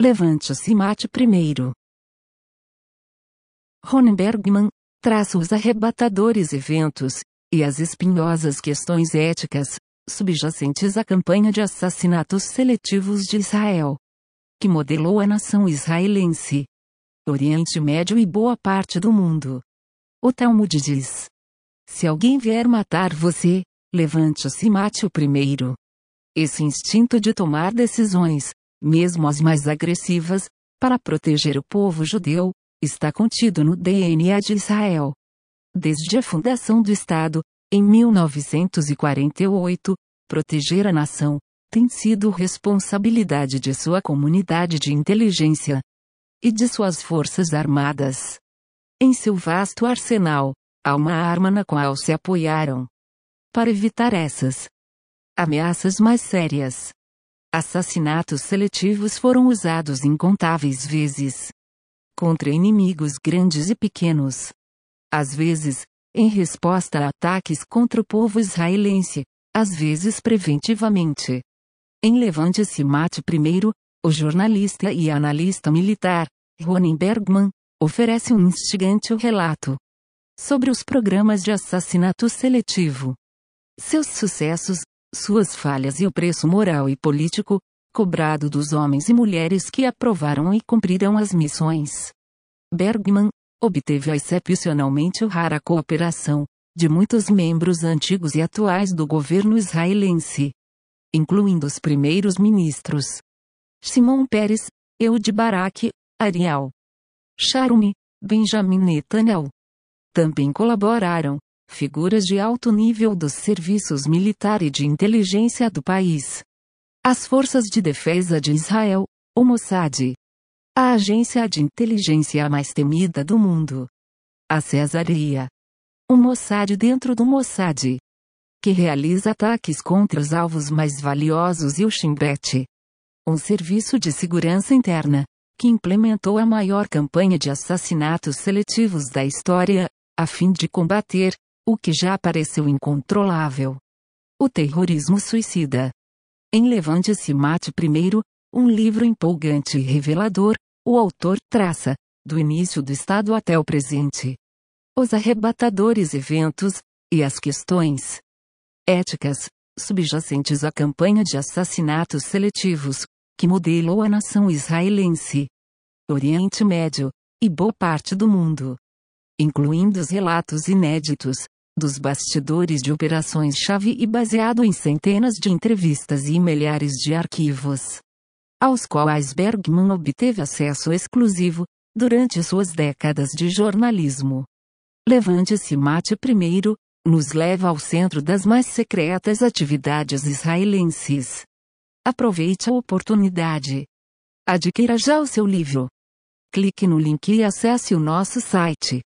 Levante-se e mate primeiro. Ron Bergman traça os arrebatadores eventos e as espinhosas questões éticas subjacentes à campanha de assassinatos seletivos de Israel, que modelou a nação israelense, Oriente Médio e boa parte do mundo. O Talmud diz: Se alguém vier matar você, levante-se e mate o primeiro. Esse instinto de tomar decisões, mesmo as mais agressivas, para proteger o povo judeu, está contido no DNA de Israel. Desde a fundação do Estado, em 1948, proteger a nação tem sido responsabilidade de sua comunidade de inteligência e de suas forças armadas. Em seu vasto arsenal, há uma arma na qual se apoiaram. Para evitar essas ameaças mais sérias, assassinatos seletivos foram usados incontáveis vezes contra inimigos grandes e pequenos. Às vezes, em resposta a ataques contra o povo israelense, às vezes preventivamente. Em Levante-se Mate I, o jornalista e analista militar, Ronen Bergman, oferece um instigante relato sobre os programas de assassinato seletivo. Seus sucessos, suas falhas e o preço moral e político, cobrado dos homens e mulheres que aprovaram e cumpriram as missões. Bergman, obteve excepcionalmente rara cooperação de muitos membros antigos e atuais do governo israelense, incluindo os primeiros ministros Simon Peres, Eud Barak, Ariel Sharon, Benjamin Netanyahu. Também colaboraram figuras de alto nível dos serviços militar e de inteligência do país. As Forças de Defesa de Israel, o Mossad. A agência de inteligência mais temida do mundo. A Cesaria. O Mossad dentro do Mossad. Que realiza ataques contra os alvos mais valiosos e o Shin Bet. Um serviço de segurança interna, que implementou a maior campanha de assassinatos seletivos da história, a fim de combater o que já pareceu incontrolável. O terrorismo suicida. Em Levante-se Mate I, um livro empolgante e revelador, o autor traça, do início do Estado até o presente, os arrebatadores eventos, e as questões éticas, subjacentes à campanha de assassinatos seletivos, que modelou a nação israelense, Oriente Médio, e boa parte do mundo. Incluindo os relatos inéditos, dos bastidores de operações-chave e baseado em centenas de entrevistas e milhares de arquivos, aos quais Bergman obteve acesso exclusivo, durante suas décadas de jornalismo. Levante-se mate primeiro, nos leva ao centro das mais secretas atividades israelenses. Aproveite a oportunidade. Adquira já o seu livro. Clique no link e acesse o nosso site